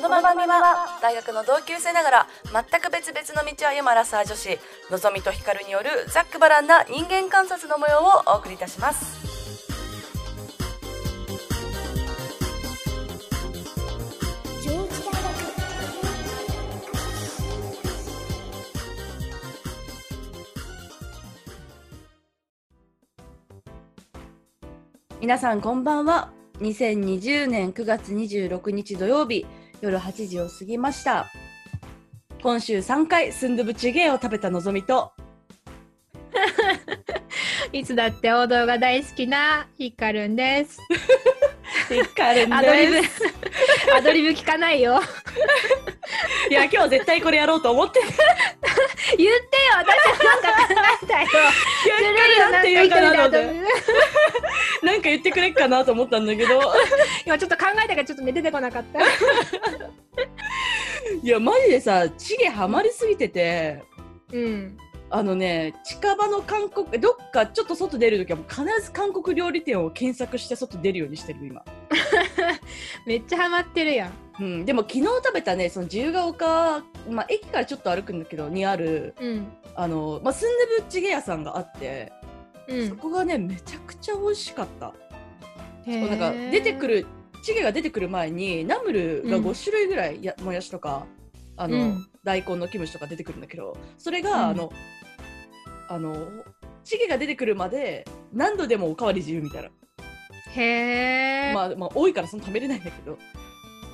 この番組は大学の同級生ながら全く別々の道を歩むアラサー女子のぞみとひかるによるざっくばらんな人間観察の模様をお送りいたします。皆さんこんばんは。2020年9月26日土曜日。夜8時を過ぎました今週3回スンドゥブチゲを食べたのぞみと いつだって王道が大好きなヒカルンです。ひかるんアドリブで、アドリブ聞かないよ。いや今日絶対これやろうと思って 言ってよ、私はなんか考えたよ。なんて言うかなと思ってなんか一人でアドリブなんか言ってくれっかなと思ったんだけど今ちょっと考えたからちょっとね出てこなかった。いやマジでさチゲハマりすぎててうん。あのね近場の韓国どっかちょっと外出るときはもう必ず韓国料理店を検索して外出るようにしてる今、めっちゃハマってるやん。うん、でも昨日食べたねその自由が丘、まあ、駅からちょっと歩くんだけどにあるうん。あの、まあ、スンドゥブチゲ屋さんがあって、うん。そこがねめちゃくちゃ美味しかったなんか出てく。るチゲが出てくる前にナムルがうん5種類ぐらいや、もやしとかあの、うん大根のキムチとか出てくるんだけどそれが、うんあのあのチゲが出てくるまで何度でもおかわり自由みたいな、へえ。まあ、まあ多いからその食べれないんだけど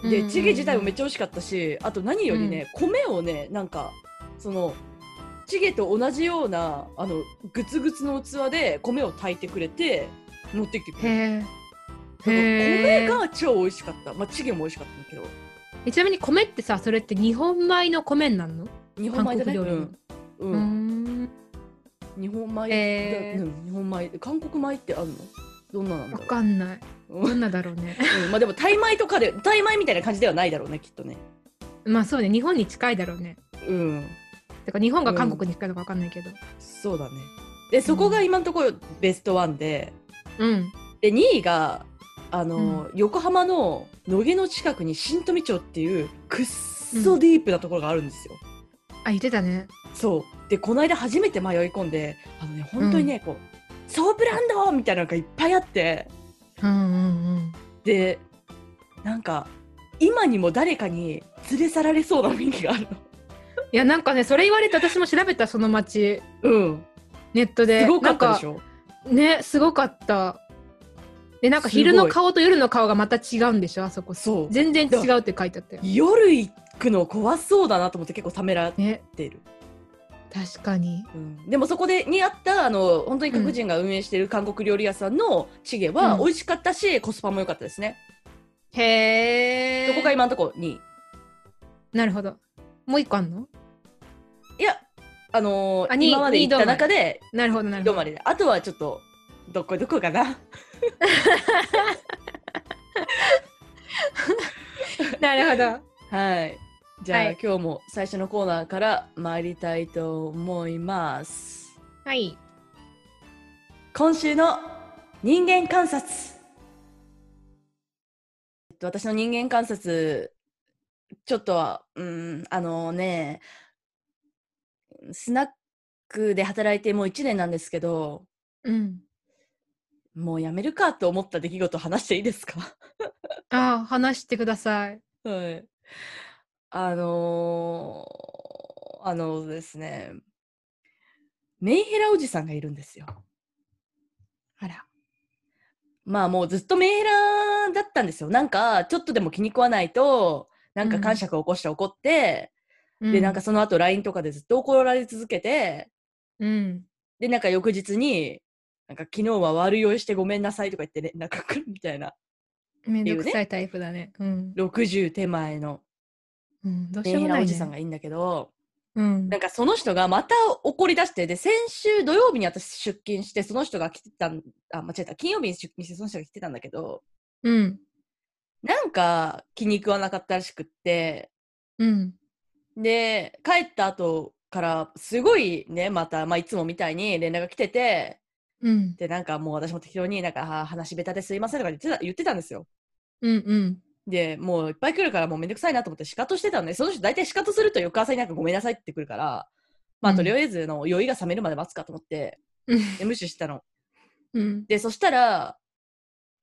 うんでチゲ自体もめっちゃ美味しかったしあと何よりね、米をねなんかそのチゲと同じようなあのグツグツの器で米を炊いてくれて持ってきてくれるへえ。だから米が超美味しかった。まあ、チゲも美味しかったんだけど。えちなみに米ってさ、それって日本米の米になるの？日本米だね。韓国料理のうん。ううんん。日本米？だ、へーうん。日本米。韓国米ってあるの？どんななんだわろう？かんない。うんどんなだろうね。うんまあでも、タイ米とかで、タイ米みたいな感じではないだろうね、きっとね。まあそうね、日本に近いだろうね。うん。てか日本が韓国に近いのかわかんないけど。そうだね。で、そこが今のところベストワンで、うん。で、2位が、あの、横浜の野毛の近くに新富町っていうくっそディープなところがあるんですよ。あ、言ってたね。そう。で、この間初めて迷い込んで、あのね、本当にね、こう、ソープランドみたいなのがいっぱいあって、うんうんうん。で、なんか、今にも誰かに連れ去られそうな雰囲気があるの。いやなんかねそれ言われて私も調べたその街。うん。ネットで。すごかったでしょ？ょねすごかった。でなんか昼の顔と夜の顔がまた違うんでしょ？あそこ。そう。全然違うって書いてあったよ。夜行くの怖そうだなと思って結構ためらっねてる。確かにうん、でもそこでにあったあの本当に各人が運営している韓国料理屋さんのチゲはうん美味しかったし、コスパも良かったですね。へえそこが今のところ2位。なるほどもう一個あんの？いや、あのー今まで行った中でなるほどなるほどどまでで。あとはちょっとどこどこかな。なるほど はい。じゃあ、はい今日も最初のコーナーから参りたいと思います。はい今週の人間観察。えっと、私の人間観察、ちょっとは、うん、あのね、スナックで働いてもう1年なんですけど、うんもうやめるかと思った出来事話していいですか？あ話してくださいはい。あのーあのですね、メンヘラおじさんがいるんですよ。あら。まあもうずっとメンヘラだったんですよ。なんかちょっとでも気に食わないと、なんか感触を起こして怒って、で、なんかその後 LINE とかでずっと怒られ続けて、うん。で、なんか翌日に、なんか昨日は悪酔いしてごめんなさいとか言って連絡来るみたいな、めんどくさいタイプだね。うん、60手前のうん、どうしようもないね。じさんがいいんだけど、うん。なんかその人がまた怒り出して、で、先週土曜日に私出勤して、その人が来てたん、あ、間違えた、金曜日に出勤して、その人が来てたんだけど、うん。なんか気に食わなかったらしくって、うん。で、帰った後から、すごいね、また、まあ、いつもみたいに連絡が来てて、うん。で、なんかもう私も適当になんか、話下手ですいませんとか言ってた言ってたんですよ。うんうんで、もういっぱい来るからもうめんどくさいなと思って仕方してたのね。その人大体仕方すると翌朝になんかごめんなさいって来るから、まあうんとりあえずの酔いが冷めるまで待つかと思って、うんで無視してたの。うん。で、そしたら、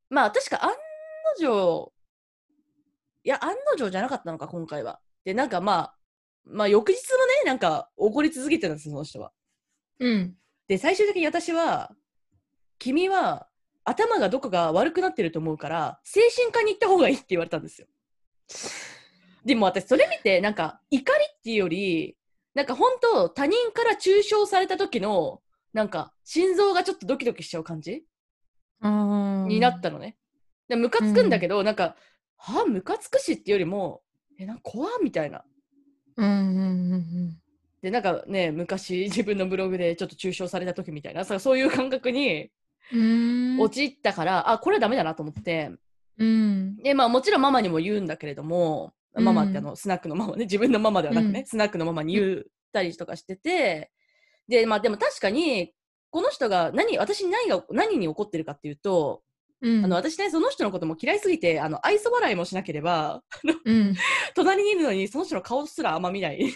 まあ確か案の定、いや、案の定じゃなかったのか、今回は。で、なんかまあ、まあ翌日もね、なんか怒り続けてたんですよ、その人は。うん。で、最終的に私は、君は頭がどこが悪くなってると思うから、精神科に行った方がいいって言われたんですよ。でも私それ見て、なんか怒りっていうより、なんか本当他人から中傷された時の、なんか心臓がちょっとドキドキしちゃう感じ？あになったのね。でムカつくんだけど、なんか、はあ、ムカつくしっていうよりも、え、なんか怖っみたいな。うんうんうんで、なんかね、昔自分のブログでちょっと中傷された時みたいな、さそういう感覚にうん。うん。陥ったから、あ、これはダメだなと思って、うん。で、まあもちろんママにも言うんだけれども、うんママってあの、スナックのママね、自分のママではなくね、うんスナックのママに言ったりとかしてて、で、まあでも確かに、この人が何、私に何が、何に怒ってるかっていうと、うん。あの、私ね、その人のことも嫌いすぎて、あの、愛想笑いもしなければ、うん。隣にいるのにその人の顔すらあんま見ない。い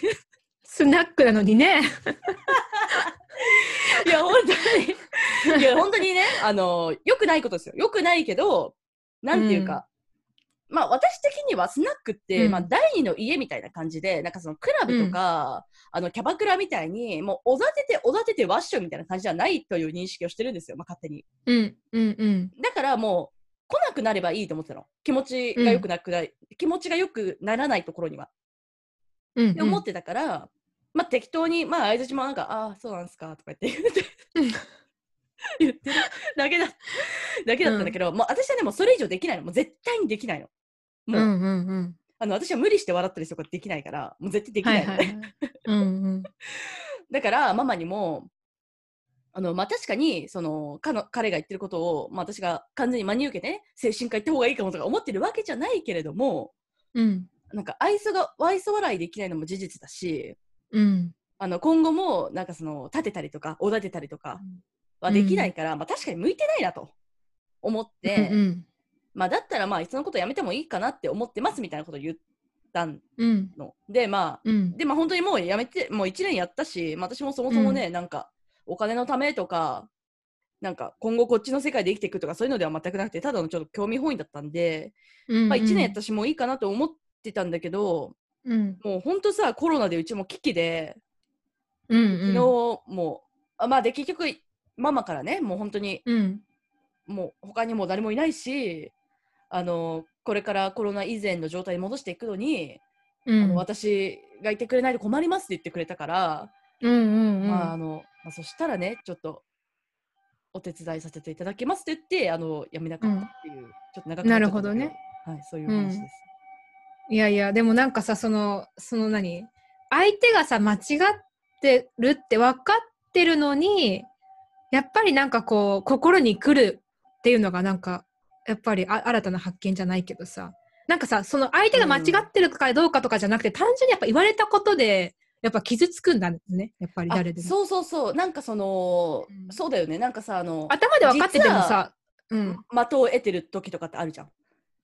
スナックなのにね。や、本当に、いや、本当にね、あの、良くないことですよ。良くないけど、なんていうか、まあ私的にはスナックって、うんまあ第二の家みたいな感じで、なんかそのクラブとか、あのキャバクラみたいに、もうおだてておだててワッショイみたいな感じじゃないという認識をしてるんですよ、まあ勝手に。うん。うん。うん。だからもう来なくなればいいと思ってたの。気持ちが良くなくない、気持ちが良くならないところには。うん。って思ってたから、まあ適当に、まあ相づちもなんか、ああ、そうなんすかとか言って言ってうん言ってるだけだ、だけだったんだけど、もう私はね、もうそれ以上できないの。もう絶対にできないの。もう、うん。うん。うん。あの、私は無理して笑ったりとかできないから、もう絶対できないのね。はいはいはい。うん。うん。だから、ママにも、あの、まあ、確かに、その、かの、彼が言ってることを、まあ、私が完全に真に受けてね、精神科行った方がいいかもとか思ってるわけじゃないけれども、うん。なんか、愛想が、愛想笑いできないのも事実だし、うん。あの、今後も、なんかその、立てたりとか、おだてたりとかはできないから、まあ、確かに向いてないなと思って、うん。まあ、だったら、まあ、いつのことやめてもいいかなって思ってますみたいなことを言ったうん。の。で、まあ、うん。で、まあ本当にもうやめて、もう1年やったし、まあ、私もそもそもね、なんか、お金のためとか、なんか今後こっちの世界で生きていくとかそういうのでは全くなくて、ただのちょっと興味本位だったんで、うん。まあ1年やったしもういいかなと思ってたんだけど、うん。もう本当さ、コロナでうちも危機で、うん。昨日もう、あまあで結局、ママからね、もう本当に、うん。もう他にも誰もいないし、あの、これからコロナ以前の状態に戻していくのに、うん。あの私がいてくれないと困りますって言ってくれたから、うん。うん。うん。まああのまあ、そしたらねちょっとお手伝いさせていただきますって言ってあの辞めなかったっていう、ちょっと長くなっちゃったなるほどね、はい、そういう話です。いやいや、でもなんかさ、その、その何？相手がさ、間違ってるって分かってるのに、やっぱりなんかこう、心に来るっていうのがなんか、やっぱりあ新たな発見じゃないけどさ、なんかさ、その相手が間違ってるかどうかとかじゃなくて、単純にやっぱ言われたことで、やっぱ傷つくんだね、やっぱりあ誰でも。そうそうそうなんかその、うんそうだよねなんかさあの頭で分かっててもさ、うん。的を得てる時とかってあるじゃん。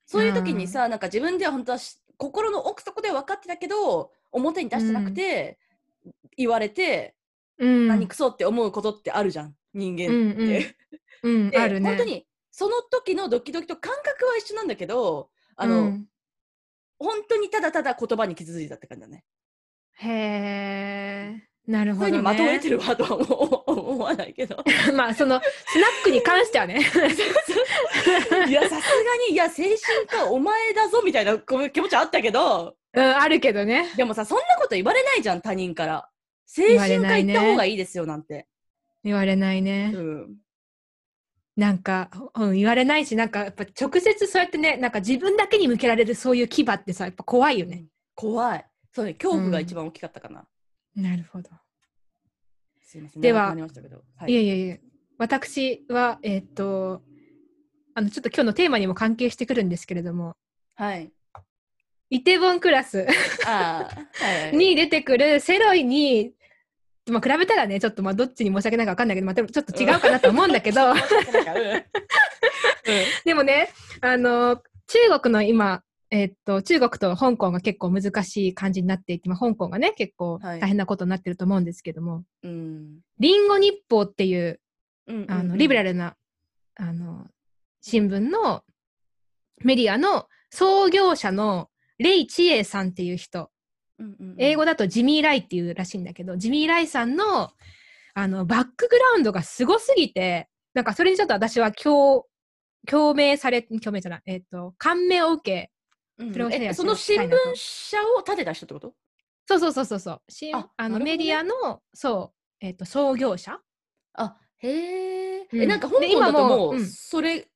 そういう時にさ、なんか自分では本当はし心の奥底では分かってたけど表に出してなくて、言われて、うん。何クソって思うことってあるじゃん人間って。うんうん、であるね。本当にその時のドキドキと感覚は一緒なんだけどあの、うん本当にただただ言葉に傷ついたって感じだね。へえ、なるほど、それにね。的を得てるわとは思思わないけど。まあ、その、スナックに関してはね。いや、さすがに、いや、精神科お前だぞみたいな気持ちあったけど、うん、あるけどね。でもさ、そんなこと言われないじゃん、他人から。精神科行った方がいいですよ、なんて。言われないね。うん。なんか、うん、言われないし、なんか、やっぱ直接そうやってね、なんか自分だけに向けられるそういう牙ってさ、やっぱ怖いよね。怖い。そうね、恐怖が一番大きかったかな。なるほど。すいません。ではいいえいえいえ、私は、えーっと、あの、ちょっと今日のテーマにも関係してくるんですけれども、はい。イテボンクラスああ、はい、はい。に出てくるセロイに、まあ、比べたらね、ちょっとまあどっちに申し訳ないか分かんないけど、まあ、でもちょっと違うかなと思うんだけど、でもね、あの、中国の今、えっと、中国と香港が結構難しい感じになっていて、まあ、香港がね、結構はい大変なことになってると思うんですけども、うん。リンゴ日報っていう、うんあの、リベラル。ルな、あの、新聞のメディアの創業者のレイ・チエイさんっていう人、うんうんうん英語だとジミー・ライっていうらしいんだけど、ジミー・ライさんの、あの、バックグラウンドがすごすぎて、なんかそれにちょっと私は共、共鳴され、共鳴じゃない、えっ、と、感銘を受け、うんその新聞社を建てた人ってこと？そうそうそうそうそう、しああのね。メディアの、そう、えっ、と、創業者。あへえ、うん。えなんか香で港だと今ももう、うん。それ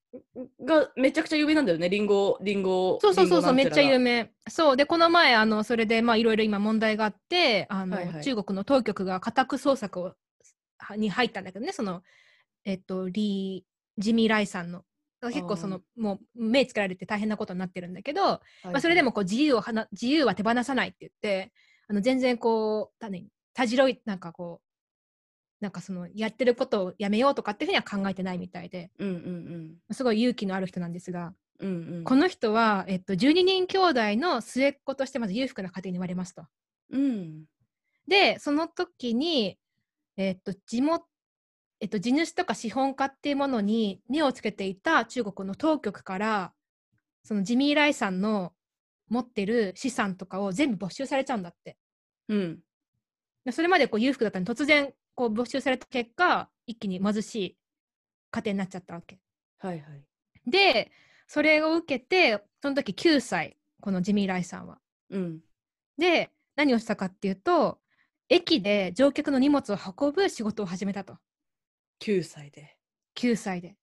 がめちゃくちゃ有名なんだよねリンゴリンゴそうそうそうそう、めっちゃ有名。名。そう、で、この前、あの、それで、まあ、いろいろ今問題があって、あの、はいはい。中国の当局が家宅捜索を、はに入ったんだけどね、その、えっと、リー、ジミー・ライさんの。結構その、もう目つけられて大変なことになってるんだけど、まあ、それでもこう自由をはな自由は手放さないって言ってあの全然こうた、ね、たじろいなんかこうなんかそのやってることをやめようとかっていうふうには考えてないみたいで。うんうんすごい勇気のある人なんですが、うんうん。うんこの人は、えっと、12人兄弟の末っ子としてまず裕福な家庭に生まれますと。うん。でその時に、えっと地元えっと、地主とか資本家っていうものに目をつけていた中国の当局からそのジミー・ライさんの持ってる資産とかを全部没収されちゃうんだって。うんでそれまでこう裕福だったのに突然こう没収された結果一気に貧しい家庭になっちゃったわけ。はいはいでそれを受けてその時9歳このジミー・ライさんは。うんで何をしたかっていうと駅で乗客の荷物を運ぶ仕事を始めたと9歳で9歳で。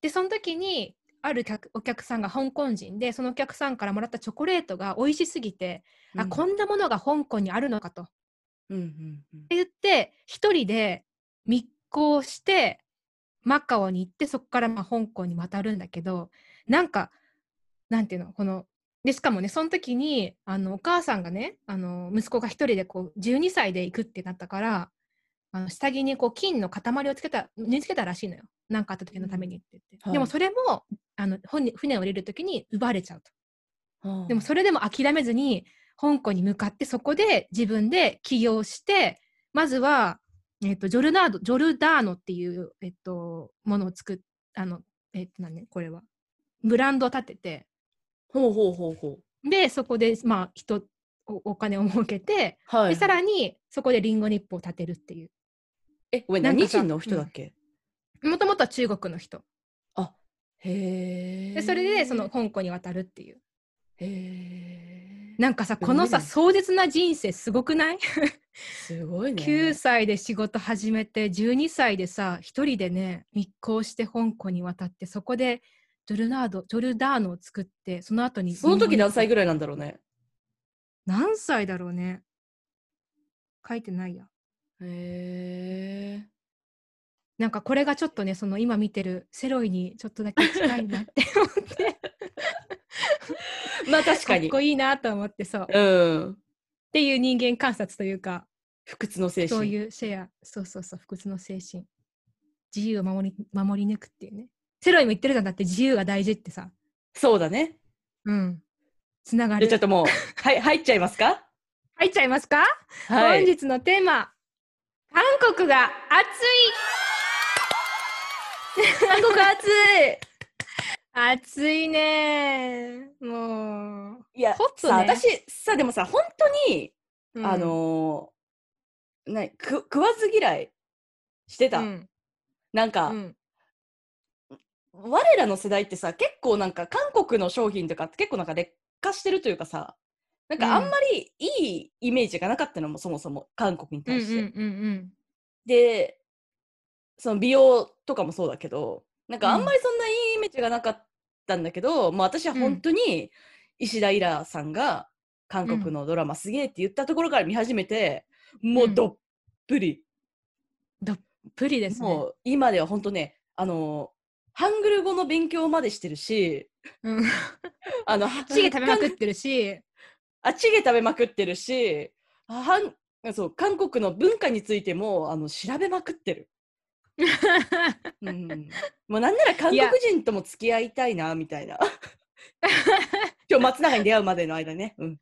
でその時にある客お客さんが香港人でそのお客さんからもらったチョコレートが美味しすぎて、あこんなものが香港にあるのかと。うんうんうんって言って一人で密航してマカオに行ってそこからまあ香港に渡るんだけどなんかなんていうのこのでしかもねその時にあのお母さんがねあの息子が一人でこう12歳で行くってなったからあの下着にこう金の塊をつけた身につけたらしいのよ。何かあった時のためにって言って、はい。でもそれもあの船船を降りる時に奪われちゃうと。はあ。でもそれでも諦めずに香港に向かってそこで自分で起業してまずは、えっとジョルナードジョルダーノっていう、えっとものを作っあの、えっと何ね、これは。ブランドを立てて。ほうほうほうほう。でそこで、まあ、人おお金を儲けて、はい。でさらにそこでリンゴ日報を立てるっていうえごめんなんかさ何人の人だっけ？もともとは中国の人。あへえでそれでその香港に渡るっていう。へえなんかさこのさ壮絶な人生すごくない？すごいね。9歳で仕事始めて12歳でさ一人でね密航して香港に渡ってそこでジョルナードジョルダーノを作ってその後にその時何歳ぐらいなんだろうね。何歳だろうね。書いてないやへえなんかこれがちょっとねその今見てるセロイにちょっとだけ近いなって思って。まあ確かかにっこいいなと思ってそう。っうん。ていう人間観察というか不屈の精神。そういうシェア。そうそうそう不屈の精神。自由を守り守り抜くっていうね。セロイも言ってるじゃん。だって自由が大事ってさ。そうだね。うん。つながる。ちょっともうはい入っちゃいますか？入っちゃいますか、はい。本日のテーマ韓国が暑韓国暑い。い暑いねもう、いやホットね。さ私さでもさ本当に、うん。あのーなく食わず嫌いしてた、うん。なんか、うん。我らの世代ってさ結構なんか韓国の商品とかって結構なんか劣化してるというかさなんかあんまりいいイメージがなかったのもそもそも韓国にうんうん対して、うん。でその美容とかもそうだけどなんかあんまりそんないいイメージがなかったんだけど、まあ私は本当に石田イラさんが韓国のドラマすげえって言ったところから見始めて、もうどっぷり、プリですね。もう今では本当ねあのハングル語の勉強までしてるしうん。あの チゲ食べまくってるしあチゲ食べまくってるしあはんそう韓国の文化についてもあの調べまくってる。うん、もうなんなら韓国人とも付き合いたいなみたいな 今日松永に出会うまでの間ね。うん。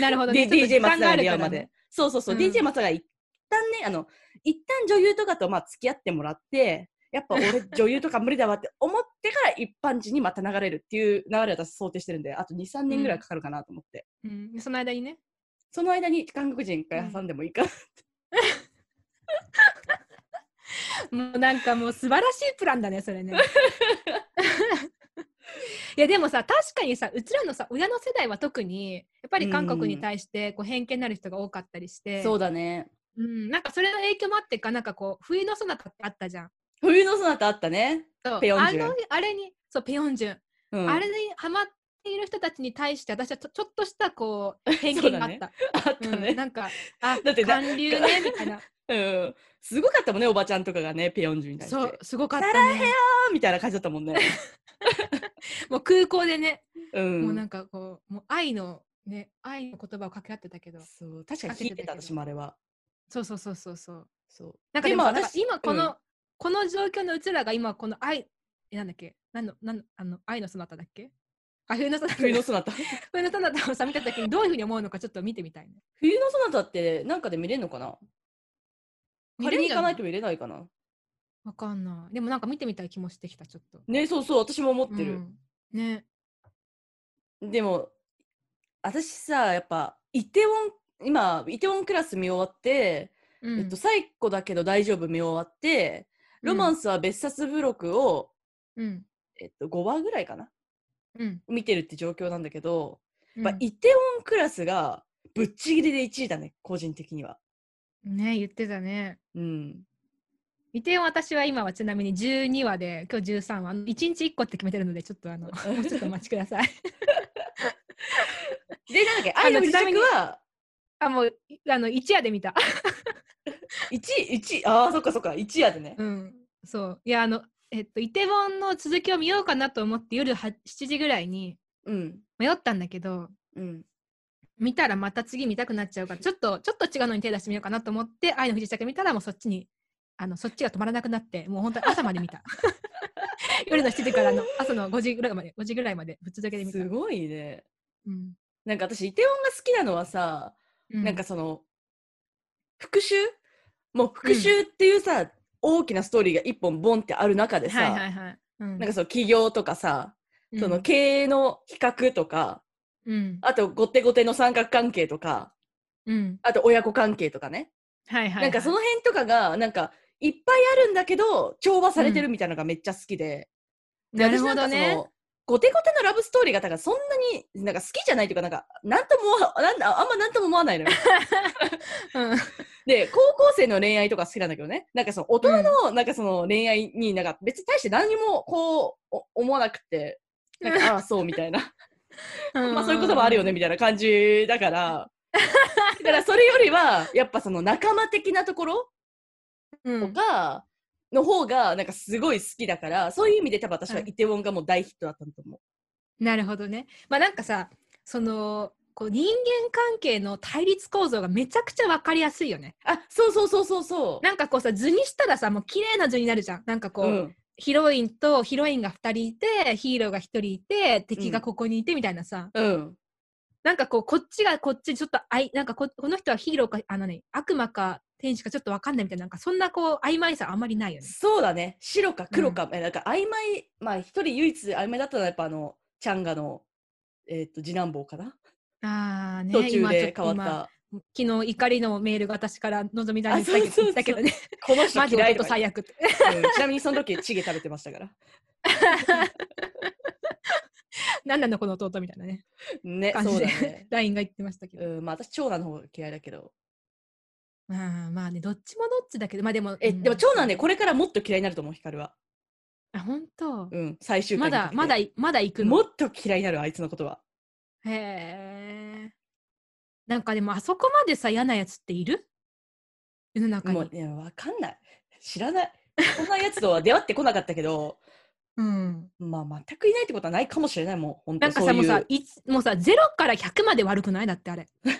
なるほど D- ね。DJ 松永に出会うまで。そうそうそう。うん DJ 松永一旦ね、あの、一旦女優とかとまあ付き合ってもらって、やっぱ俺女優とか無理だわって思ってから一般人にまた流れるっていう流れを私想定してるんで、あと2、3年ぐらいかかるかなと思って。うん、その間にね。その間に韓国人一回挟んでもいいかな。もうなんかもう素晴らしいプランだね、それね。いやでもさ確かにさうちらのさ親の世代は特にやっぱり韓国に対してこう偏見になる人が多かったりして、そうだね。うん、なんかそれの影響もあってかなんかこう冬のソナタってあったじゃん。冬のそなたあったね。ペヨンジュンあのあれにそうペヨンジュン、うん、あれにハマっている人たちに対して私はちょっとしたこう偏見があった。あったね。うん、なんかあ だってな韓流ねみたいな うん。すごかったもんね、おばちゃんとかがね、ペヨンジュに対して。そうすごかったね。あーみたいな感じだったもんね。もう空港でね、うん。もうなんかこうもう愛のね愛の言葉を掛け合ってたけどそう確かに聞いてた、私もあれは。そうそうそうそうそうそう。なんかでもさなんか私今この、うんこの状況のうちらが今この愛えなんだっけ？なんのなんあの愛のそなただっけ？あ冬のそなた冬のそなた。冬のそなたをさ見た時にどういうふうに思うのかちょっと見てみたいね。冬のそなたってなんかで見れるのかな？見れに行かないと見れないかな？わかんない。でもなんか見てみたい気もしてきたちょっと。ね、そうそう、私も思ってる。うん。ね。でも、私さ、やっぱ、イテウォン、今、イテウォンクラス見終わって、うん。えっと、最古だけど大丈夫見終わって、ロマンスは別冊付録を、うん。えっと、5話ぐらいかな？うん。見てるって状況なんだけど、うんやっぱイテウォンクラスがぶっちぎりで1位だね、個人的には。ね言ってたね。うん。イテウォン私は今はちなみに12話で今日13話。あの1日1個って決めてるのでちょっとあの もうちょっとお待ちください。で、なんだっけ、あの愛の不時ちなみに着は、あもういあの一夜で見た1位、1位、ああ、そっかそっか、1位やでね。うんそういやあのえっとイテウォンの続きを見ようかなと思って夜は7時ぐらいにうん。迷ったんだけどうん。見たらまた次見たくなっちゃうからちょっとちょっと違うのに手出してみようかなと思って愛の不時着見たらもうそっちにあのそっちが止まらなくなってもう本当に朝まで見た 夜の7時からの朝の5時ぐらいまで5時ぐらいまでぶっ続けで見たすごいね。うんなんか私、イテウォンが好きなのはさ、うなんかその、復讐？もう復讐っていうさ、大きなストーリーが一本ボンってある中でさ、はいはいはい、うん、なんかその起業とかさ、うん。その経営の比較とか、うん。あと後手後手の三角関係とか、うん。あと親子関係とかね。はいはい、はい、なんかその辺とかが、なんかいっぱいあるんだけど、調和されてるみたいなのがめっちゃ好きで。でなるほどね。の後手後手のラブストーリーがだからそんなになんか好きじゃないというか、なんか、なんともなんだ、あんまなんとも思わないのよ。うんで、高校生の恋愛とか好きなんだけどね。なんかその大人の、なんかその恋愛になんか別に対して何にもこうお思わなくて、なんか、ああ、そうみたいな。まあそういうこともあるよねみたいな感じだから、だからそれよりは、やっぱその仲間的なところうんとか、の方がなんかすごい好きだから、そういう意味で多分私はうんイテウォンがもう大ヒットだったと思なるほどね。まあなんかさそのこう人間関係の対立構造がめちゃくちゃ分かりやすいよね。う。あ、そうそうそうそうそう。なんかこうさ図にしたらさもう綺麗な図になるじゃん。なんかこう、うん、ヒロインとヒロインが2人いてヒーローが1人いて敵がここにいてみたいなさ、うん。なんかこうこっちがこっちちょっとあいなんかここの人はヒーローかあのね悪魔か天使かちょっと分かんないみたいななんかそんなこう曖昧さあんまりないよね。そうだね。白か黒か、えなんか曖昧、まあ一人唯一曖昧だったのはやっぱあの、チャンガの、えっ、と、次男坊かな、ああね途中で変わった。昨日怒りのメールが私からのぞみだにあそうそうそう言ったけどねこの人 嫌いと最悪って。うんちなみにその時チゲ食べてましたから。何なのこの弟みたいなねね、そうだね。LINE が言ってましたけど、うん、まあ私長男の方が嫌いだけど。まあまあねどっちもどっちだけどまあでもえ、うん。でも長男ね、これからもっと嫌いになると思う、光は。あ本当、うん、最終回まだまだいまだ行くの？もっと嫌いになる、あいつのことは。へえなんかでもあそこまでさ嫌なやつっている？世の中に。もう、いや、わかんない。知らない。そんなやつとは出会ってこなかったけど、うん。まあ全くいないってことはないかもしれない、もう、本当なんかさもうさいつもうさ0から100まで悪くない？だってあれ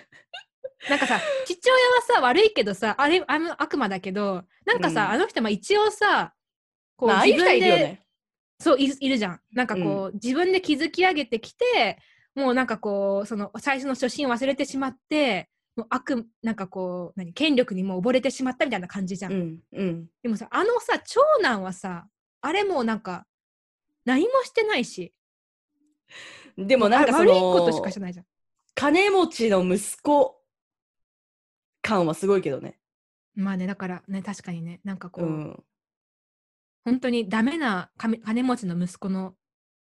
なんかさ父親はさ悪いけどさあれあの悪魔だけどなんかさ、うんあの人も一応さこう、まあ、ああいう人はいるよでね。そういるいるじゃんなんかこう、自分で築き上げてきてもうなんかこう、その最初の初心を忘れてしまって、もう悪、なんかこう、何、権力にもう溺れてしまったみたいな感じじゃん。うんうんでもさ、あのさ、長男はさ、あれもうなんか、何もしてないし、でもなんかそあ悪いことしのかしてないじゃん。金持ちの息子感はすごいけどね。まあね、だからね、確かにね、なんかこう、うん。本当にダメな金金持ちの息子の、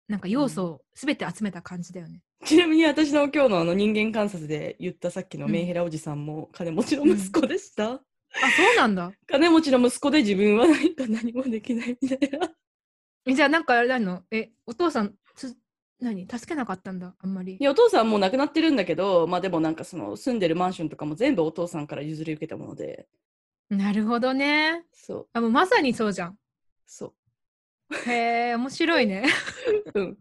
なんか要素を全て集めた感じだよね。ちなみに私の今日のあの人間観察で言ったさっきのうんメンヘラおじさんも金持ちの息子でした？あ、そうなんだ。金持ちの息子で自分は何か何もできないみたいな。えじゃあなんかあれなの？え、お父さん、つ何？助けなかったんだ、あんまりい。やお父さんもう亡くなってるんだけど、まあでもなんかその住んでるマンションとかも全部お父さんから譲り受けたもので、なるほどね。そう、あ、もうまさにそうじゃん。そへえ、面白いね。う。うん。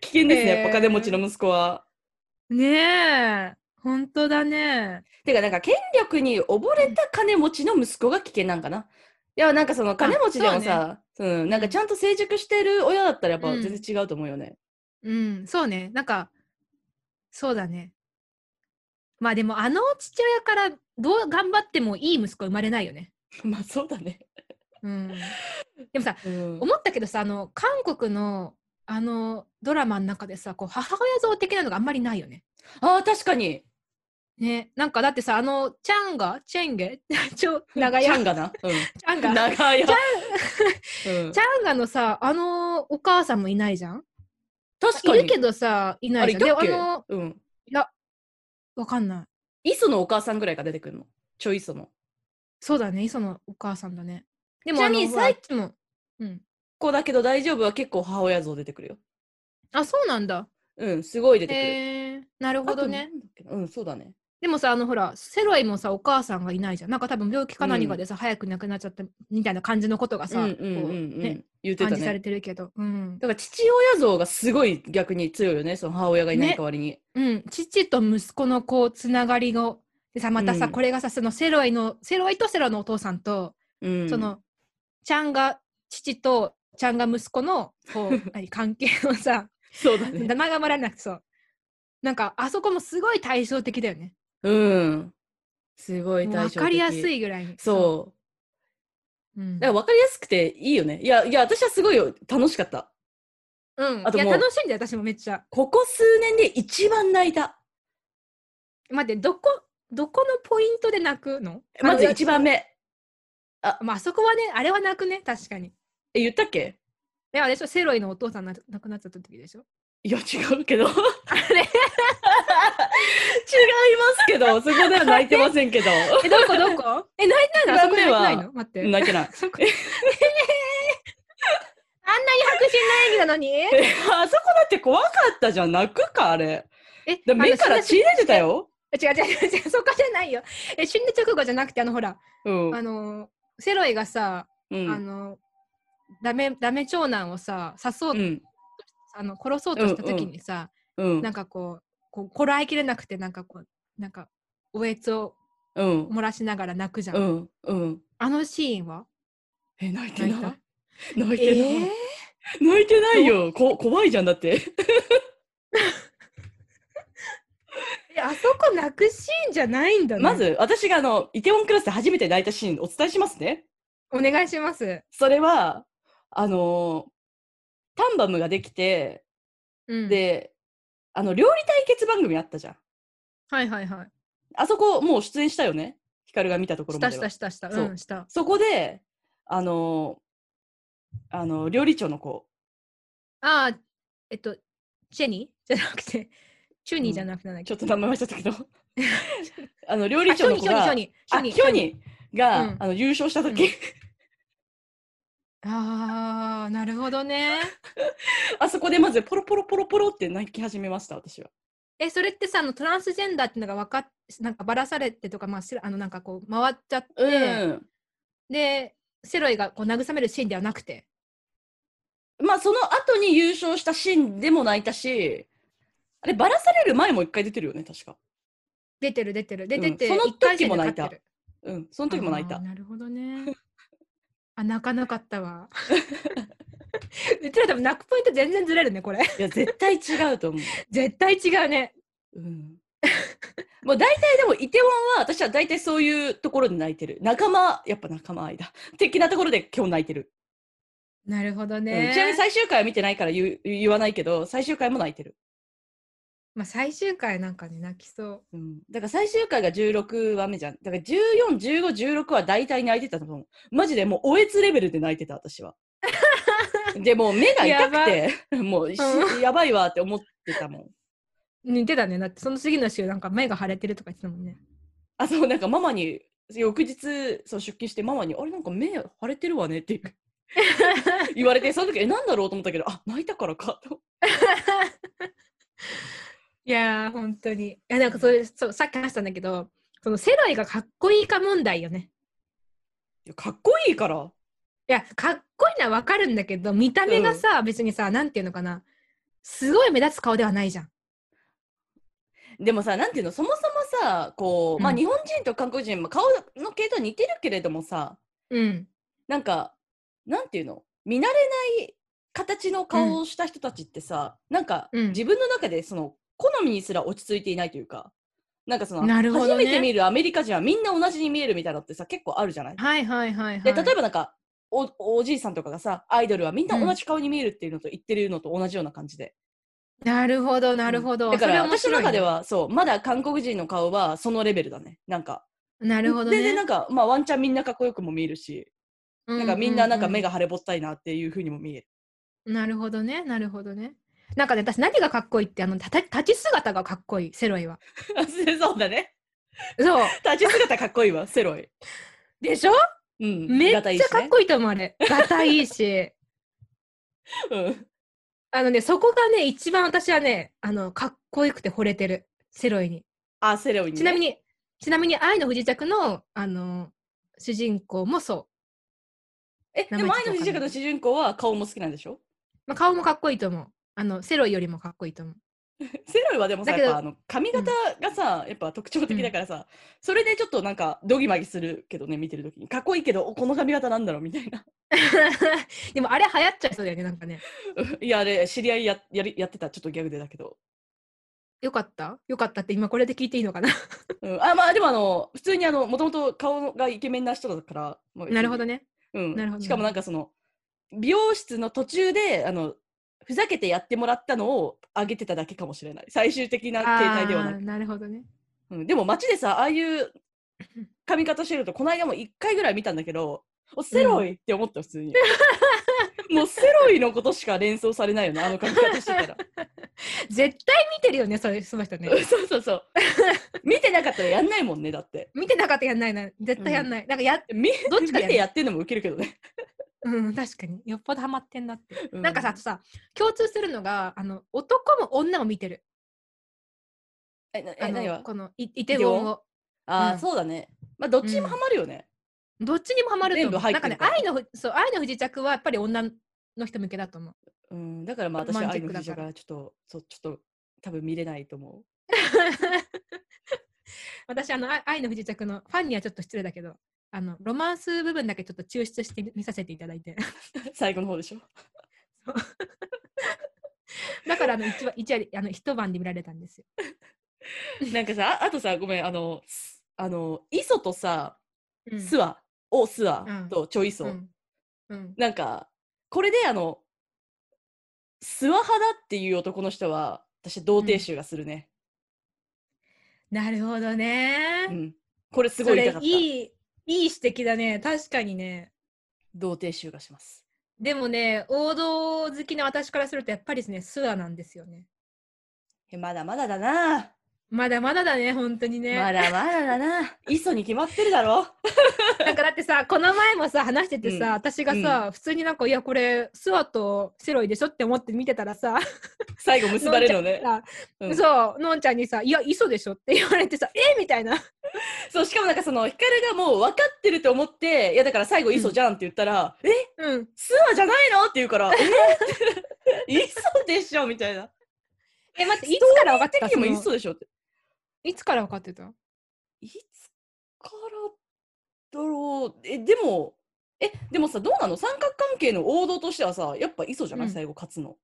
危険ですね、やっぱ金持ちの息子は。ねえ、本当だね。てかなんか権力に溺れた金持ちの息子が危険なんかな。いやなんかその金持ちでもそうさ、うん、なんかちゃんと成熟してる親だったらやっぱうん全然違うと思うよね。うん、そうね。なんか、そうだね。まあでも、あの父親からどう頑張ってもいい息子生まれないよね。まあそうだね。うん。でもさ、うん、思ったけどさ、あの、韓国の、あの、ドラマの中でさ、こう、母親像的なのがあんまりないよね。ああ、確かに。ね。なんか、だってさ、あの、チャンガチェンゲ？ちょ、長屋ちゃんがな？うん。チャンガ長屋。うんチャンガのさ、あの、お母さんもいないじゃん？確かに。いるけどさ、いないじゃん。で、あれいたっけ？あの、うん。いや、わかんない。磯のお母さんぐらいが出てくるの？ちょい磯の。そうだね、磯のお母さんだね。でも、ちなみに最あっちも、うん。子だけど大丈夫は結構母親像出てくるよ。あ、そうなんだ。うん、すごい出てくる。なるほどねうん、そうだね。でもさ、あの、ほら、セロイもさ、お母さんがいないじゃん。なんか多分病気か何かでさ、早く亡くなっちゃったみたいな感じのことがさ、うんうんうんうこうんね、言ってた感じされね。てるけど。うん。だから父親像がすごい逆に強いよね。その母親がいないね代わりに。うん。父と息子のこう、つながりが、でさ、またさ、うんこれがさ、そのセロイの、セロイとセロイのお父さんと、うん。その、ちゃんが父とちゃんが息子の、こう、何、関係をさ、そうだね。名前がまらなくてそう。なんか、あそこもすごい対照的だよね。うん。すごいもう対照的。分かりやすいぐらいに。そう。う。うんだから分かりやすくていいよね。いや、いや、私はすごいよ楽しかった。うん。いや、あともう楽しいんだよ、私もめっちゃ。ここ数年で一番泣いた。待って、どこ、どこのポイントで泣くの？まず一番。目。まあ、あそこはね、あれは泣くね、確かに。え、言ったっけ？いや、あれでしょ、セロイのお父さんな亡くなっちゃった時でしょ。いや、違うけど。あれ？ど、そこでは泣いてませんけど。え、どこどこ？え、泣いてないのあそこで泣いてないの？待って。泣いてない。あんなに迫真な演技なのに？えあそこだって怖かったじゃん。泣くか、あれ。え、だ目から血出てたよ。違う違う違うそこじゃないよ。え、死んで直後じゃなくて、あの、ほら、うん。あの、セロイがさ、うんあの、ダメ、ダメ長男をさ、刺そう、うん。あの、殺そうとした時にさ、うん。なんかこう、こう、こらえきれなくて、なんかこう、なんか、おえつをうん。漏らしながら泣くじゃん。うん。うん。あのシーンは？え、泣いてない？泣いてない。え泣いてないよ。こ怖いじゃんだって。えあそこ泣くシーンじゃないんだね。ま、ず、私があの、イテウォンクラスで初めて泣いたシーンお伝えしますね。お願いします。それは、あのータンバムができて、うん、で、あの、料理対決番組あったじゃん。はいはいはい。あそこ、もう出演したよね？ヒカルが見たところしたしまでは。たしたした。そううん、した。そこで、あのーあの、料理長の子、ああ、えっと、チェニ？ーじゃなくて、チュニーじゃなくてなんだっけ？ちょっと名前忘れちゃったけど、あの、料理長の子が、ああ、ショニー。ヒョニが、うんあの優勝した時、うんああ、なるほどね。あそこでまずポロポロポロポロって泣き始めました、私は。え、それってさ、あのトランスジェンダーっていうのが分かっ、なんかばらされてとか、まあ、あの、なんかこう、回っちゃって、うん。で、セロイがこう慰めるシーンではなくて。まあ、その後に優勝したシーンでも泣いたし、あれ、バラされる前も一回出てるよね、確か。出てる出てる。で、うん出て、その一回戦時も泣いた。うん、その時も泣いた。なるほどね。あ、泣かなかったわ。うちら多分泣くポイント全然ずれるね、これ。いや絶対違うと思う。絶対違うね。うん、もう大体でもイテウォンは私は大体そういうところで泣いてる仲間やっぱ仲間間的なところで今日泣いてる、なるほどうんね。ちなみに最終回は見てないから言う言わないけど最終回も泣いてる、まあ最終回なんかね、泣きそう。うん、だから最終回が16話目じゃんだから141516は大体泣いてたと思うマジでもうおえつレベルで泣いてた私は でもう目が痛くてもうしうやばいわって思ってたもん似てたね。だってその次の週なんか目が腫れてるとか言ってたもんね。あそうなんかママに翌日そう出勤してママに「あれなんか目腫れてるわね」って 言われてその時えなんだろうと思ったけどあ泣いたからかと いやー、本当に。いや、なんかそれ、そう、さっき話したんだけど、そのセロイがかっこいいか問題よね。いやかっこいいからいや、かっこいいのはわかるんだけど、見た目がさ、別にさ、なんていうのかな。すごい目立つ顔ではないじゃん。でもさなんていうのそもそもさこう、まあうん日本人と韓国人も顔の系統似てるけれどもさうん。なんかなんていうの見慣れない形の顔をした人たちってさ、なんか、うん自分の中でその好みにすら落ち着いていないというかなんかその、なるほどね初めて見るアメリカ人はみんな同じに見えるみたいなのってさ結構あるじゃない？はいはいはいはい。で例えばなんかおおじいさんとかがさアイドルはみんな同じ顔に見えるっていうのと言ってるのと同じような感じで、なるほど、なるほど。だから私の中で、はそうまだ韓国人の顔はそのレベルだねなんかなるほどね。全然なんか、まあ、ワンチャンみんなかっこよくも見えるし、うなんかみんななんか目が。が腫れぼったいなっていうふうにも見える。なるほどね、なるほどね。なんかね、私何がかっこいいって、あの、立ち姿がかっこいい、セロイは。そうだね。そう。立ち姿かっこいいわ、セロイ。でしょ？うん。めっちゃかっこいいいと思う、あれ。がたいいし。うん。あのね、そこがね、一番私はね、あの、かっこよくて惚れてる、セロイに。あ、セロイに、ね。ちなみに、ちなみに、愛の不時着の、あの、主人公もそえ、でも愛の不時着の主人公は顔も好きなんでしょ？う。まあ、顔もかっこいいと思う。あの、セロイよりもかっこいいと思う。セロイはでもさ、だけどやっぱあの髪型がさ、やっぱ特徴的だからさ、それでちょっとなんかドギマギするけどね、見てるときに。かっこいいけど、この髪型なんだろうみたいな。でもあれ流行っちゃいそうだよね、なんかね。いや、あれ、知り合いややりやってた、ちょっとギャグでだけど。よかった？よかったって今これで聞いていいのかな？うん、あ、まあでもあの、普通にあの、もともと顔がイケメンな人だから。もうなるほどね。うん、なるほどしかもなんかその美容室の途中であのふざけてやってもらったのを上げてただけかもしれない。最終的な形態ではなく、なるほどね。うん、でも街でさああいう髪型してるとこの間も1回ぐらい見たんだけどおセロイって思った普通に。もうセロイのことしか連想されないよねあの髪型してたら。絶対見てるよね、それその人ね。そうそうそう。見てなかったらやんないもんねだって。見てなかったらやんないな。絶対やんない。なんかや、みどっちか見てやってんのもウケるけどね、うん、確かに。よっぽどハマってんなって。うなんかさ、さ、共通するのが、あの、男も女も見てる。えなあえ何はの、このイイテウォンを。ああ、うんそうだねまあどっちにもハマるよね、どっちにもハマると思う。全部入なんかね、ってるから愛のふ、そう、愛の不時着はやっぱり女の人向けだと思う。うん、だからまあ私は愛の不時着チックだからがちょっとそうちょっと多分見れないと思 私、あの、あ愛の不時着のファンにはちょっと失礼だけど、あの、ロマンス部分だけちょっと抽出して見させていただいて。う 最後の方でしょ だから、あの、一話、一話、あの、一晩で見られたんですよ。なんかさああとさごめんあのすあの磯とさうんスワをスワうんとチョイソ、うん。うん。なんかこれであのスワ派だっていう男の人は私童貞臭がするね、なるほどね。うんこれすごい痛かったいい、いい指摘だね。確かにね。童貞臭がしますでもね、王道好きな私からすると、やっぱりですね、スワなんですよね。えまだまだだな、まだまだだね、本当にね。まだまだだな。磯に決まってるだろ。なんかだってさ、この前もさ、話しててさ、うん。私がさ、普通になんか、いや、これ、スワとセロイでしょって思って見てたらさ、最後結ばれるのね。のんうんさそう、のんちゃんにさ、いや、磯でしょって言われてさ、えみたいな。そうしかもなんかその光がもう分かってると思っていやだから最後磯じゃんって言ったら、え？うん。スワじゃないの？って言うから、え？磯でしょみたいな。え、待って、いつから分かってた的にもそでしょって。いつから分かってた？いつからだろう？え、でも、えでもさどうなの？三角関係の王道としてはさやっぱ磯じゃない、うん。最後勝つの。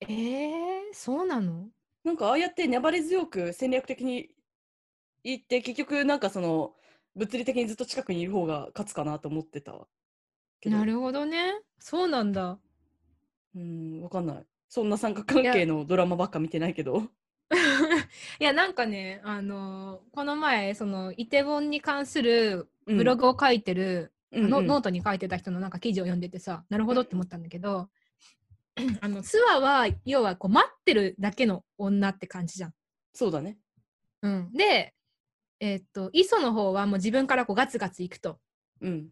えー、そうなの？なんかああやって粘り強く戦略的にいって結局なんかその物理的にずっと近くにいる方が勝つかなと思ってたけど。なるほどね。そうなんだ。うんわかんない。そんな三角関係のドラマばっか見てないけど いやなんかねあのーこの前そのイテウォンに関するうんブログを書いてる、うんうんノノートに書いてた人のなんか記事を読んでてさなるほどって思ったんだけど、あのスワは要はこう待ってるだけの女って感じじゃん。そうだねうん、で、えーっと磯の方はもう自分からこうガツガツいくと。うん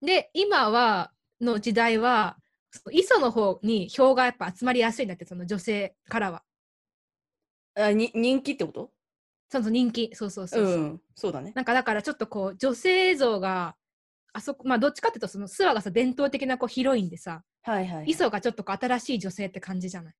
で今はの時代は磯の方に票がやっぱ集まりやすいんだってその女性からは。あに人気ってこと？そうそう人気。そうそうそうそう。んそうだね。なんかだからちょっとこう女性像があそこまあどっちかっていうとそのスワがさ伝統的なこうヒロインでさはいはい、はい、磯がちょっとこう新しい女性って感じじゃない？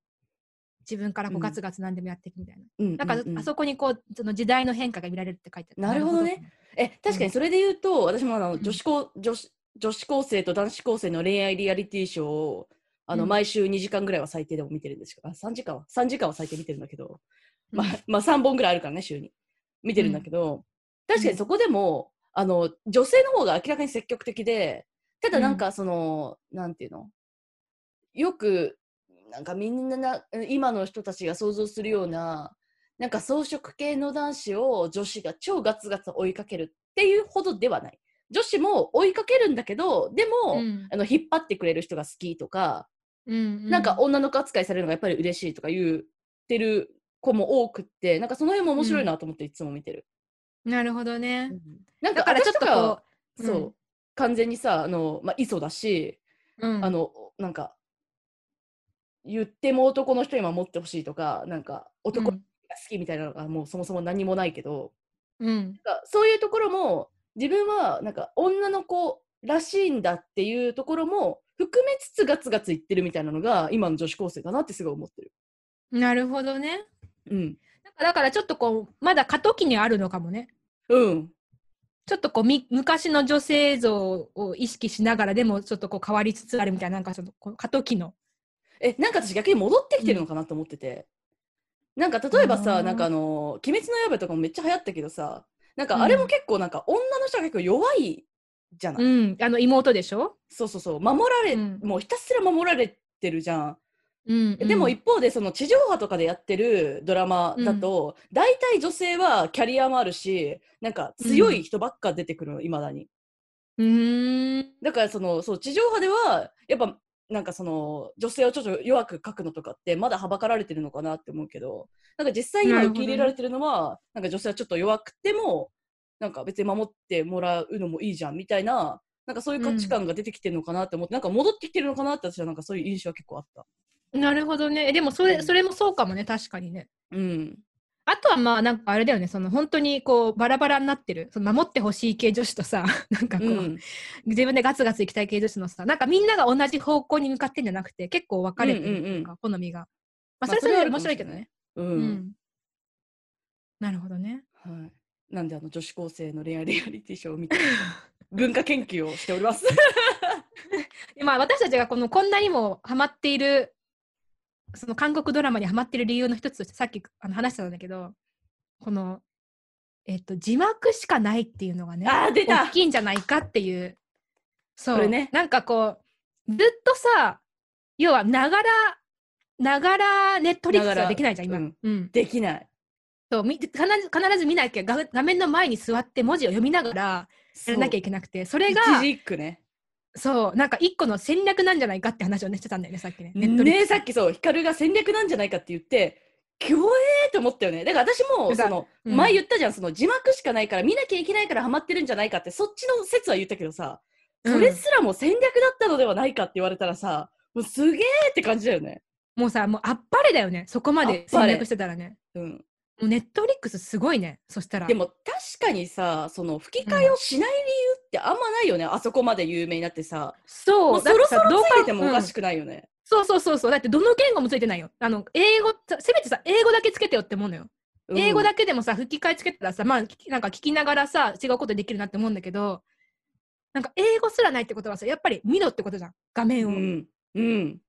自分からこううんガツガツ何でもやっていくみたいな、うんなんかうん。うんあそこにこうその時代の変化が見られるって書いてあるなるほどね。え確かにそれで言うと、私もあのうん。女子高女子女子高生と男子高生の恋愛リアリティショーをあの、うん。毎週2時間ぐらいは最低でも見てるんですけどあ3時間は3時間は最低見てるんだけど、まあうん。まあ3本ぐらいあるからね週に見てるんだけど、確かにそこでもあの女性の方が明らかに積極的でただなんかその、なんていうの？よくなんかみんなな今の人たちが想像するようななんか装飾系の男子を女子が超ガツガツ追いかけるっていうほどではない。女子も追いかけるんだけどでも、うん。あの引っ張ってくれる人が好きとか、うんうん。なんか女の子扱いされるのがやっぱり嬉しいとか言ってる子も多くってなんかその辺も面白いなと思っていつも見てる。なるほどね、なんかだからちょっとそう、うん。完全にさあの、まあ、磯だし、うん、あのなんか言っても男の人に守ってほしいとかなんか男が好きみたいなのがもうそもそも何もないけど、うん、なんかそういうところも自分はなんか女の子らしいんだっていうところも含めつつガツガツ言ってるみたいなのが今の女子高生だなってすごい思ってる。なるほどねうん。だからだからちょっとこうまだ過渡期にあるのかもねうん。ちょっとこうみ昔の女性像を意識しながらでもちょっとこう変わりつつあるみたいななんかちょっとこう過渡期のえ、なんか私逆に戻ってきてるのかなと思ってて。なんか例えばさ、なんかあの、鬼滅の刃とかもめっちゃ流行ったけどさ、なんかあれも結構なんか女の人が結構弱いじゃない、うん。あの妹でしょ、そうそうそう、守られ、うん。もうひたすら守られてるじゃん。うんでも一方でその地上波とかでやってるドラマだと、大体女性はキャリアもあるしなんか強い人ばっか出てくるのいまだに。うーん。だからそのそう地上波ではやっぱなんかその女性をちょっと弱く書くのとかってまだはばかられてるのかなって思うけどなんか実際今受け入れられてるのはなんか女性はちょっと弱くてもなんか別に守ってもらうのもいいじゃんみたいななんかそういう価値観が出てきてるのかなって思って、なんか戻ってきてるのかなって私はなんかそういう印象は結構あった。なるほどね。えでもそれ,、うん。それもそうかもね。確かにね。うんあとはまあなんかあれだよね。その本当にこうバラバラになってる。その守ってほしい系女子とさ なんかこう、うん。自分でガツガツ行きたい系女子のさなんかみんなが同じ方向に向かってんじゃなくて結構分かれてるっていうか、好みが、まあ、それそれで面白いけどね、ううん。んなるほどね。はい、なんであの女子高生の恋愛リアリティショーを見て文化研究をしております。でまあ私たちがこのこんなにもハマっているその韓国ドラマにハマっている理由の一つとしてさっきあの話したんだけどこの、えっと字幕しかないっていうのがねあー出た。大きいんじゃないかっていう。そう。これね。なんかこうずっとさ要はながらながらネットリックスはできないじゃん今、うん。うん。できない。そう。み必ず必ず見なきゃ画画面の前に座って文字を読みながらやらなきゃいけなくて。それがね。そうなんか一個の戦略なんじゃないかって話をねしてたんだよねさっきね。ねさっきそう光が戦略なんじゃないかって言って競泳って思ったよね。だから私もその、うん。前言ったじゃんその字幕しかないから見なきゃいけないからハマってるんじゃないかってそっちの説は言ったけどさ、それすらも戦略だったのではないかって言われたらさもうすげーって感じだよね。もうさもうあっぱれだよね。そこまで戦略してたらね。うん、もうネットリックスすごいねそしたら。でも確かにさその吹き替えをしない理由ってあんまないよね、あそこまで有名になってさそうもうそろそろついててもおかいしくないよね。そうそうそうそうだってどの言語もついてないよあの英語せめてさ英語だけつけてよって思うのよ、うん英語だけでもさ吹き替えつけたらさまあなんか聞きながらさ違うことできるなって思うんだけどなんか英語すらないってことはさやっぱり見ろってことじゃん画面を、うん。うん。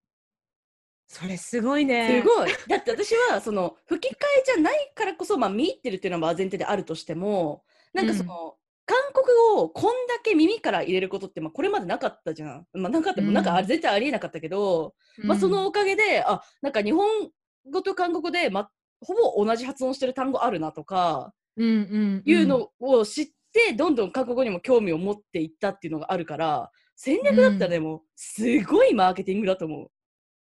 それすごいねすごい。だって私は、その、吹き替えじゃないからこそ、まあ、見入ってるっていうのは前提であるとしても、なんかその、韓国語をこんだけ耳から入れることって、まあ、これまでなかったじゃん。まあ、なかったうんなんかあれ絶対ありえなかったけど、まあ、そのおかげで、あ、なんか日本語と韓国語で、ま、ほぼ同じ発音してる単語あるなとか、うんうんうんいうのを知って、どんどん韓国語にも興味を持っていったっていうのがあるから、戦略だったらね、もう、すごいマーケティングだと思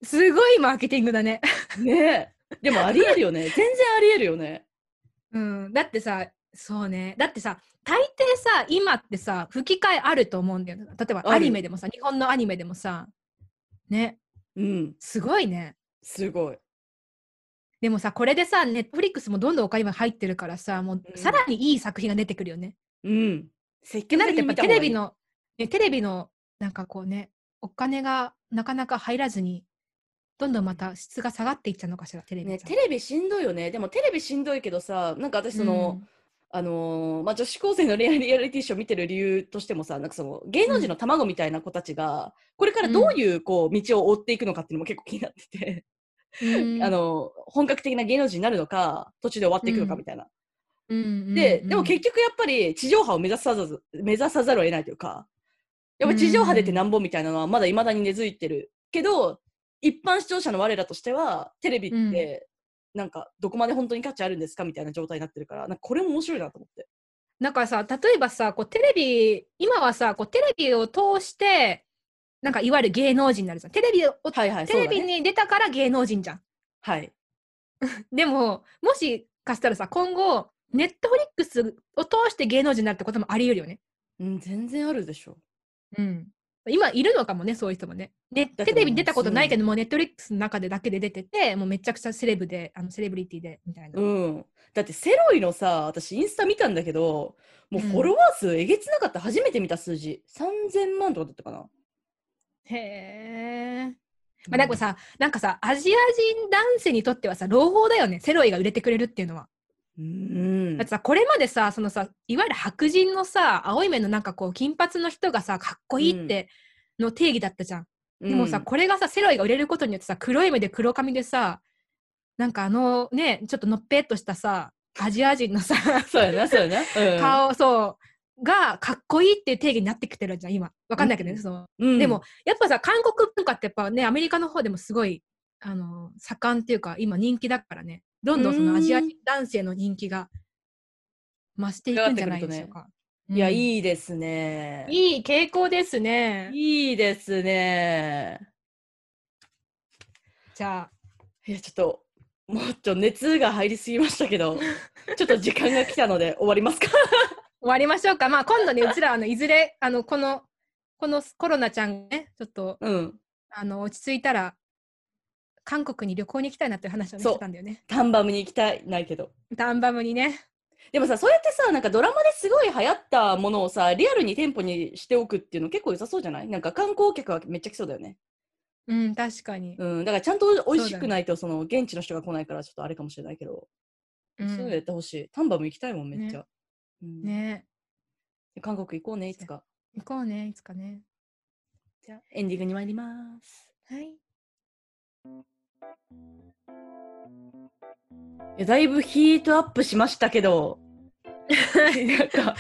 すごいマーケティングだねう。ねえ。でもありえるよね。全然ありえるよね。うんだってさそうねだってさ大抵さ今ってさ吹き替えあると思うんだよ例えばアニメでもさ日本のアニメでもさねうん。すごいねすごい。でもさこれでさネットフリックスもどんどんお金が入ってるからさもううんさらにいい作品が出てくるよね。うん。積って極なるとやっぱテレビの、ね、テレビのなんかこうねお金がなかなか入らずにどんどんまた質が下がっていっちゃうのかしらテレビね、テレビしんどいよね。でもテレビしんどいけどさ、なんか私その、あのーまあ、女子高生のリアリアリティショー見てる理由としてもさ、なんかその芸能人の卵みたいな子たちが、これからどういうこう道を追っていくのかっていうのも結構気になってて、うん。あの本格的な芸能人になるのか、途中で終わっていくのかみたいな。うん。うん。で、うん。でも結局やっぱり地上波を目指さざる目指さざるを得ないというか、やっぱ地上波出てなんぼみたいなのはまだ未だに根付いてるけど、一般視聴者の我らとしては、テレビって、なんかどこまで本当に価値あるんですか？みたいな状態になってるから、なんかこれも面白いなと思って。なんかさ例えばさこうテレビ今はさこうテレビを通してなんかいわゆる芸能人になるじゃんテレビをはいはい、テレビに出たから芸能人じゃん。はい。でももしかしたらさ今後ネットフリックスを通して芸能人になるってこともあり得るよね。うん、全然あるでしょ。うん、今いるのかもねそういう人もねテレビに出たことないけどもネットフリックスの中でだけで出ててもうめちゃくちゃセレブであのセレブリティでみたいな。うん。だってセロイのさ、私インスタ見たんだけど、もうフォロワー数えげつなかった。初めて見た数字。3000万とかだったかな。へえ。まあ、なんかさ、なんかさ、アジア人男性にとってはさ、朗報だよね。セロイが売れてくれるっていうのは。うんだって。さ、これまでさ、そのさ、いわゆる白人のさ、青い目のなんかこう、金髪の人がさ、かっこいいっての定義だったじゃん。でもさ、うんこれがさ、セロイが売れることによってさ、黒い目で黒髪でさ、なんかあのね、ちょっとのっぺっとしたさ、アジア人のさ、そうやな、そうやな。うん顔、そう、がかっこいいっていう定義になってきてるじゃん、今。わかんないけどね、うんその、うんでも、やっぱさ、韓国文化ってやっぱね、アメリカの方でもすごい、あの、盛んっていうか、今人気だからね、どんどんそのアジア人男性の人気が増していくんじゃないでしょうか。いや、い。いいですね。いい傾向ですね。いいですね。じゃあ、いや、ちょっと、もうちょっと熱が入りすぎましたけど、ちょっと時間が来たので終わりますか？終わりましょうか。まあ、今度ね、うちら、あの、いずれ、あの、この、このコロナちゃんがね、ちょっと、うん。あの、落ち着いたら、韓国に旅行に行きたいなっていう話をねそうしてたんだよね。タンバムに行きたいないけど。タンバムにね。でもさ、そうやってさ、なんかドラマですごい流行ったものをさ、リアルに店舗にしておくっていうの結構良さそうじゃない？なんか観光客はめっちゃ来そうだよね。うん、確かに。うん。だからちゃんと美味しくないと、その現地の人が来ないからちょっとあれかもしれないけど、うんそういうのやってほしい。タンバム行きたいもん、めっちゃ。うんねで韓国行こうね、いつか。行こうね、いつかね。じゃあ、エンディングに参ります。はい。だいぶヒートアップしましたけど、なんか、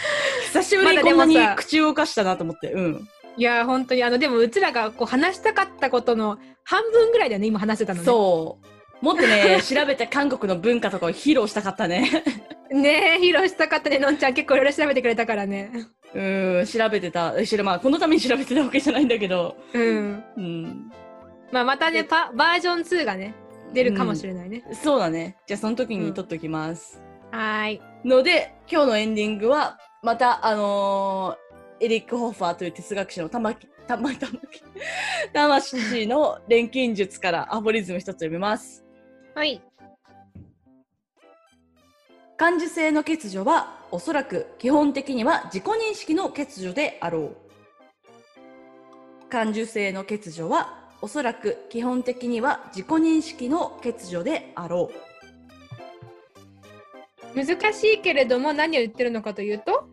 久しぶりにこんなに口を動かしたなと思って、うん。いや、本当に、あの、でも、うちらがこう話したかったことの半分ぐらいだよね、今話してたのね。そう。もっとね、調べた韓国の文化とかを披露したかったね。ねえ、披露したかったね、のんちゃん。結構いろいろ調べてくれたからね。うん、調べてた。まあ、このために調べてたわけじゃないんだけど。うん。うん。まあ、またね、パバージョン2がね、出るかもしれないね。そうだね。じゃあ、その時うんに撮っときます。はーい。ので、今日のエンディングは、また、あのーエリック・ホッファーという哲学者の玉木、玉木、魂の錬金術からアフォリズム一つ読みます。はい。感受性の欠如はおそらく基本的には自己認識の欠如であろう感受性の欠如はおそらく基本的には自己認識の欠如であろ難しいけれども、何を言ってるのかというと、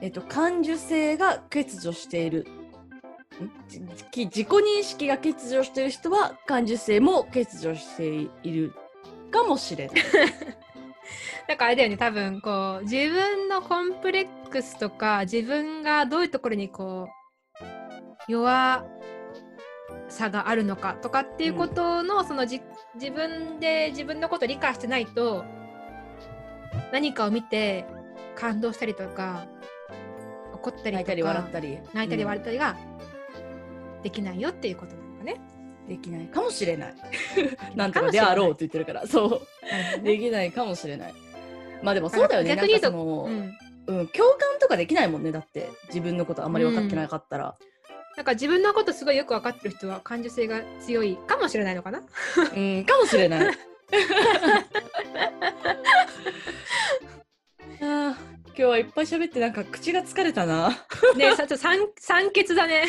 えっと、感受性が欠如している。自己認識が欠如している人は感受性も欠如しているかもしれない。なんかあれだよね多分こう自分のコンプレックスとか自分がどういうところにこう弱さがあるのかとかっていうことの、そのじ自分で自分のことを理解してないと何かを見て感動したりとか怒ったりとか泣いたり笑ったり。泣いたりうん笑ったりができないよっていうことなのかね。できないかもしれない。なんとかであろうって言ってるから。そう。できないかもしれない。まあでもそうだよね。逆に言うとうん、うん、共感とかできないもんね。だって自分のことあんまり分かってなかったら。なんか自分のことすごいよく分かってる人は感受性が強いかもしれないのかな？うん、かもしれない。あー今日はいっぱい喋ってなんか口が疲れたな。ねえさちょっと酸酸欠だね。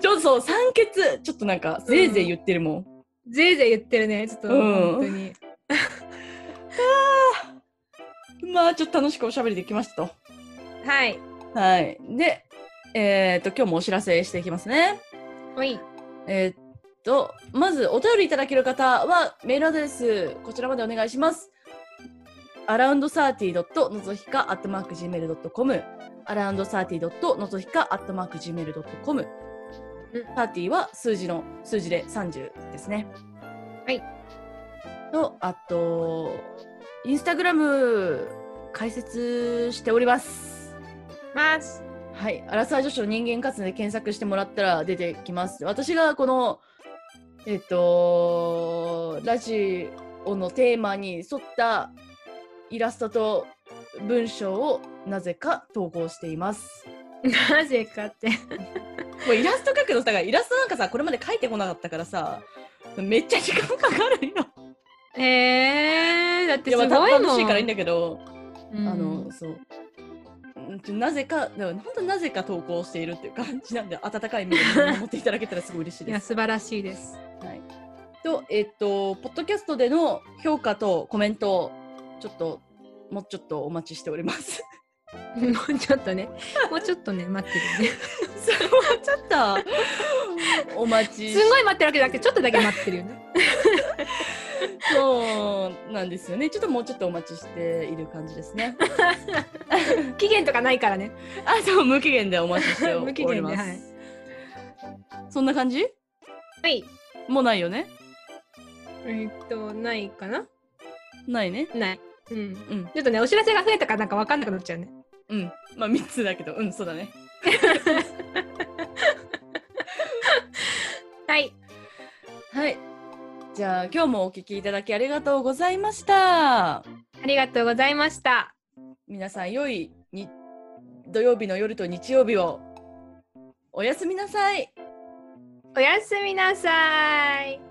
ちょっとそう、酸欠。ちょっとなんか、ぜいぜい言ってるもん。ぜいぜい言ってるね。ちょっとうん本当に。まあ、ちょっと楽しくおしゃべりできましたと。はい。はい。で、えっ、と、今日もお知らせしていきますね。おい。えーっと、まずお便りいただける方はメールアドレス、こちらまでお願いします。アラウンドサーティドットのぞひかアットマーク Gmail.com アラウンドサーティドットのぞひかアットマーク Gmail.com うんサーティは数字の数字で30ですね。はい。と、あと、インスタグラム開設しております。ます。はい、アラサー女子の人間活動で検索してもらったら出てきます。私がこの、えっと、ラジオのテーマに沿ったイラストと文章をなぜか投稿しています。なぜかって。もうイラスト描くのさ、イラストなんかさ、これまで描いてこなかったからさ、めっちゃ時間かかるよ。えー、だってすまあごいもん。楽しいからいいんだけど、うんあの、そう。うんなぜか、本当になぜか投稿しているっていう感じなんで、温かい目で見守っていただけたらすごい嬉しいいや、です。素晴らしいです。はい、と、えっと、ポッドキャストでの評価とコメント、ちょっと、もうちょっとお待ちしております。もうちょっとね、もうちょっとね、待ってるね。そう、ちょっと、お待ちすごい待ってるわけじゃなくて、ちょっとだけ待ってるよね。そうなんですよね。ちょっともうちょっとお待ちしている感じですね。期限とかないからね。あ、そう、無期限でお待ちしてお無期ります。限ではいそんな感じ？はい。もうないよねえーっと、ないかな？ないね。ない。うん。うん。ちょっとね、お知らせが増えたからなんかわかんなくなっちゃうね。うん。まあ、3つだけど、うん、そうだね。はい。はい。じゃあ、今日もお聞きいただきありがとうございました。ありがとうございました。皆さん、良いに土曜日の夜と日曜日をおやすみなさい。おやすみなさい。